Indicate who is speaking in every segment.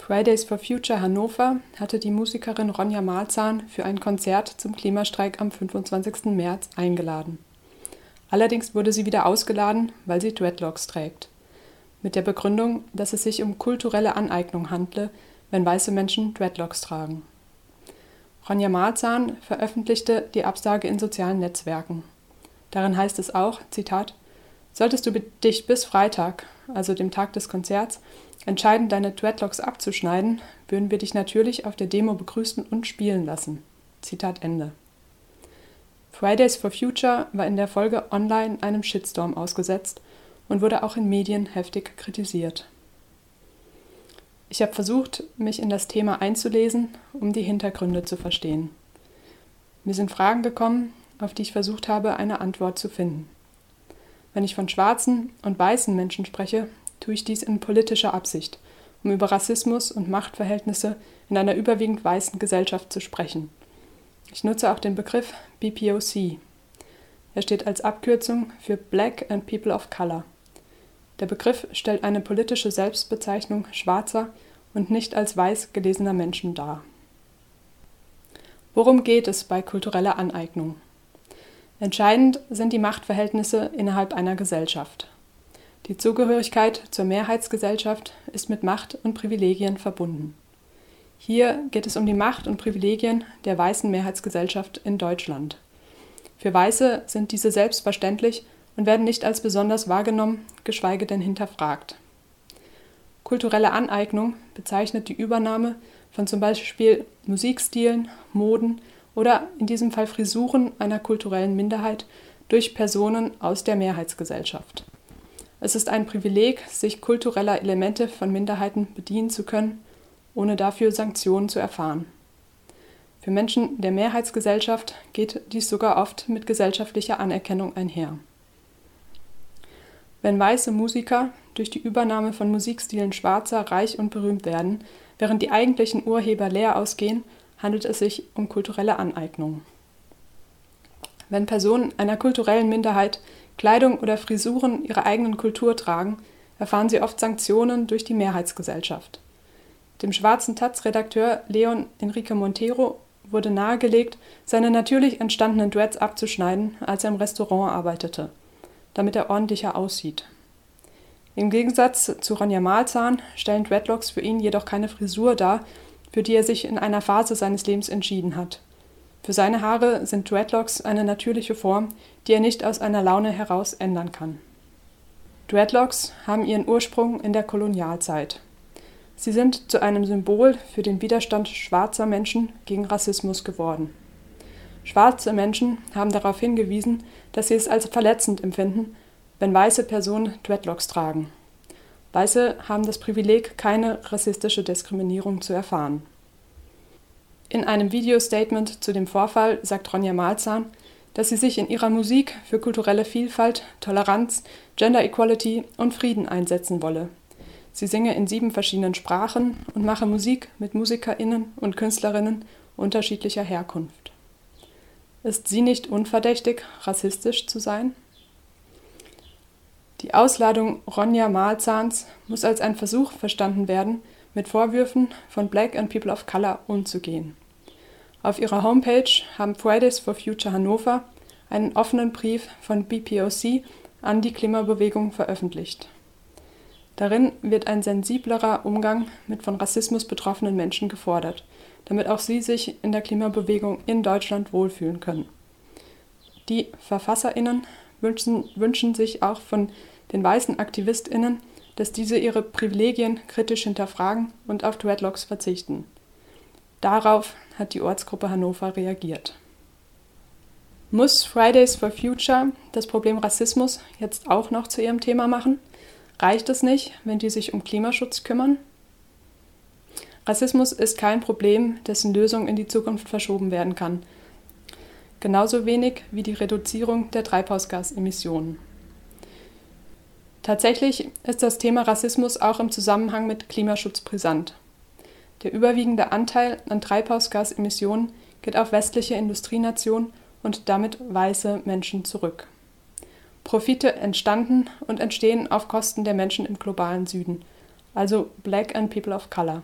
Speaker 1: Fridays for Future Hannover hatte die Musikerin Ronja Malzahn für ein Konzert zum Klimastreik am 25. März eingeladen. Allerdings wurde sie wieder ausgeladen, weil sie Dreadlocks trägt. Mit der Begründung, dass es sich um kulturelle Aneignung handle, wenn weiße Menschen Dreadlocks tragen. Ronja Malzahn veröffentlichte die Absage in sozialen Netzwerken. Darin heißt es auch, Zitat, Solltest du dich bis Freitag, also dem Tag des Konzerts, entscheiden, deine Dreadlocks abzuschneiden, würden wir dich natürlich auf der Demo begrüßen und spielen lassen. Zitat Ende. Fridays for Future war in der Folge online einem Shitstorm ausgesetzt und wurde auch in Medien heftig kritisiert. Ich habe versucht, mich in das Thema einzulesen, um die Hintergründe zu verstehen. Mir sind Fragen gekommen, auf die ich versucht habe, eine Antwort zu finden. Wenn ich von schwarzen und weißen Menschen spreche, tue ich dies in politischer Absicht, um über Rassismus und Machtverhältnisse in einer überwiegend weißen Gesellschaft zu sprechen. Ich nutze auch den Begriff BPOC. Er steht als Abkürzung für Black and People of Color. Der Begriff stellt eine politische Selbstbezeichnung schwarzer und nicht als weiß gelesener Menschen dar. Worum geht es bei kultureller Aneignung? Entscheidend sind die Machtverhältnisse innerhalb einer Gesellschaft. Die Zugehörigkeit zur Mehrheitsgesellschaft ist mit Macht und Privilegien verbunden. Hier geht es um die Macht und Privilegien der weißen Mehrheitsgesellschaft in Deutschland. Für Weiße sind diese selbstverständlich und werden nicht als besonders wahrgenommen, geschweige denn hinterfragt. Kulturelle Aneignung bezeichnet die Übernahme von zum Beispiel Musikstilen, Moden oder in diesem Fall Frisuren einer kulturellen Minderheit durch Personen aus der Mehrheitsgesellschaft. Es ist ein Privileg, sich kultureller Elemente von Minderheiten bedienen zu können, ohne dafür Sanktionen zu erfahren. Für Menschen der Mehrheitsgesellschaft geht dies sogar oft mit gesellschaftlicher Anerkennung einher. Wenn weiße Musiker durch die Übernahme von Musikstilen Schwarzer reich und berühmt werden, während die eigentlichen Urheber leer ausgehen handelt es sich um kulturelle Aneignung. Wenn Personen einer kulturellen Minderheit Kleidung oder Frisuren ihrer eigenen Kultur tragen, erfahren sie oft Sanktionen durch die Mehrheitsgesellschaft. Dem schwarzen Taz-Redakteur Leon Enrique Montero wurde nahegelegt, seine natürlich entstandenen Dreads abzuschneiden, als er im Restaurant arbeitete, damit er ordentlicher aussieht. Im Gegensatz zu Ronja Malzahn stellen Dreadlocks für ihn jedoch keine Frisur dar, für die er sich in einer Phase seines Lebens entschieden hat. Für seine Haare sind Dreadlocks eine natürliche Form, die er nicht aus einer Laune heraus ändern kann. Dreadlocks haben ihren Ursprung in der Kolonialzeit. Sie sind zu einem Symbol für den Widerstand schwarzer Menschen gegen Rassismus geworden. Schwarze Menschen haben darauf hingewiesen, dass sie es als verletzend empfinden, wenn weiße Personen Dreadlocks tragen. Weiße haben das Privileg, keine rassistische Diskriminierung zu erfahren. In einem Video-Statement zu dem Vorfall sagt Ronja Malzahn, dass sie sich in ihrer Musik für kulturelle Vielfalt, Toleranz, Gender Equality und Frieden einsetzen wolle. Sie singe in sieben verschiedenen Sprachen und mache Musik mit MusikerInnen und Künstlerinnen unterschiedlicher Herkunft. Ist sie nicht unverdächtig, rassistisch zu sein? Die Ausladung Ronja Malzahns muss als ein Versuch verstanden werden, mit Vorwürfen von Black and People of Color umzugehen. Auf ihrer Homepage haben Fridays for Future Hannover einen offenen Brief von BPOC an die Klimabewegung veröffentlicht. Darin wird ein sensiblerer Umgang mit von Rassismus betroffenen Menschen gefordert, damit auch sie sich in der Klimabewegung in Deutschland wohlfühlen können. Die Verfasserinnen wünschen, wünschen sich auch von den weißen Aktivistinnen, dass diese ihre Privilegien kritisch hinterfragen und auf Dreadlocks verzichten. Darauf hat die Ortsgruppe Hannover reagiert. Muss Fridays for Future das Problem Rassismus jetzt auch noch zu ihrem Thema machen? Reicht es nicht, wenn die sich um Klimaschutz kümmern? Rassismus ist kein Problem, dessen Lösung in die Zukunft verschoben werden kann. Genauso wenig wie die Reduzierung der Treibhausgasemissionen. Tatsächlich ist das Thema Rassismus auch im Zusammenhang mit Klimaschutz brisant. Der überwiegende Anteil an Treibhausgasemissionen geht auf westliche Industrienationen und damit weiße Menschen zurück. Profite entstanden und entstehen auf Kosten der Menschen im globalen Süden, also Black and People of Color.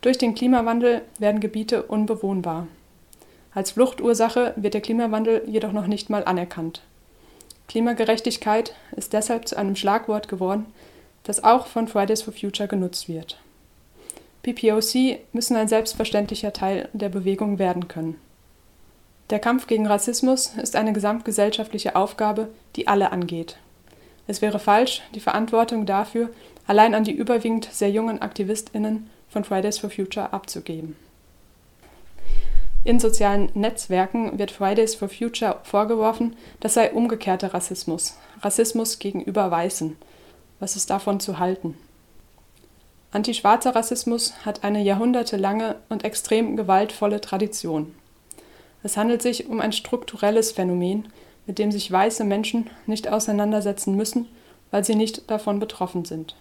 Speaker 1: Durch den Klimawandel werden Gebiete unbewohnbar. Als Fluchtursache wird der Klimawandel jedoch noch nicht mal anerkannt. Klimagerechtigkeit ist deshalb zu einem Schlagwort geworden, das auch von Fridays for Future genutzt wird. PPOC müssen ein selbstverständlicher Teil der Bewegung werden können. Der Kampf gegen Rassismus ist eine gesamtgesellschaftliche Aufgabe, die alle angeht. Es wäre falsch, die Verantwortung dafür allein an die überwiegend sehr jungen Aktivistinnen von Fridays for Future abzugeben. In sozialen Netzwerken wird Fridays for Future vorgeworfen, das sei umgekehrter Rassismus, Rassismus gegenüber Weißen. Was ist davon zu halten? Antischwarzer Rassismus hat eine jahrhundertelange und extrem gewaltvolle Tradition. Es handelt sich um ein strukturelles Phänomen, mit dem sich weiße Menschen nicht auseinandersetzen müssen, weil sie nicht davon betroffen sind.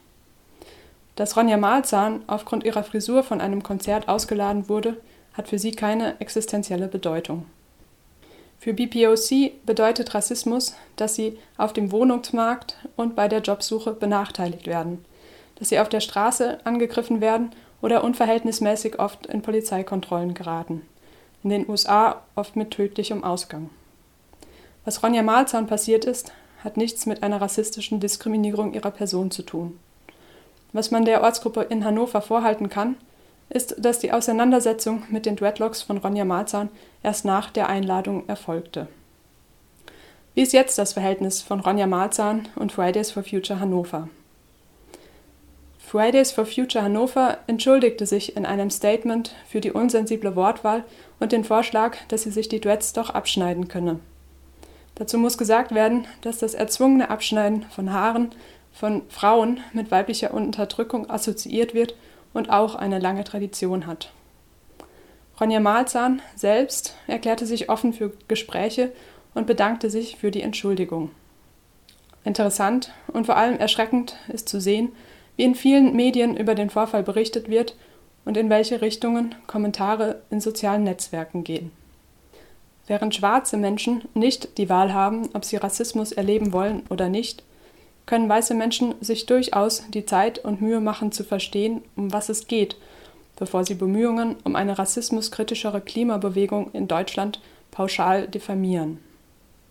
Speaker 1: Dass Ronja Malzahn aufgrund ihrer Frisur von einem Konzert ausgeladen wurde, hat für sie keine existenzielle Bedeutung. Für BPOC bedeutet Rassismus, dass sie auf dem Wohnungsmarkt und bei der Jobsuche benachteiligt werden dass sie auf der Straße angegriffen werden oder unverhältnismäßig oft in Polizeikontrollen geraten. In den USA oft mit tödlichem Ausgang. Was Ronja Malzahn passiert ist, hat nichts mit einer rassistischen Diskriminierung ihrer Person zu tun. Was man der Ortsgruppe in Hannover vorhalten kann, ist, dass die Auseinandersetzung mit den Dreadlocks von Ronja Malzahn erst nach der Einladung erfolgte. Wie ist jetzt das Verhältnis von Ronja Malzahn und Fridays for Future Hannover? Fridays for Future Hannover entschuldigte sich in einem Statement für die unsensible Wortwahl und den Vorschlag, dass sie sich die Dreads doch abschneiden könne. Dazu muss gesagt werden, dass das erzwungene Abschneiden von Haaren von Frauen mit weiblicher Unterdrückung assoziiert wird und auch eine lange Tradition hat. Ronja Malzahn selbst erklärte sich offen für Gespräche und bedankte sich für die Entschuldigung. Interessant und vor allem erschreckend ist zu sehen, wie in vielen Medien über den Vorfall berichtet wird und in welche Richtungen Kommentare in sozialen Netzwerken gehen. Während schwarze Menschen nicht die Wahl haben, ob sie Rassismus erleben wollen oder nicht, können weiße Menschen sich durchaus die Zeit und Mühe machen zu verstehen, um was es geht, bevor sie Bemühungen um eine rassismuskritischere Klimabewegung in Deutschland pauschal diffamieren.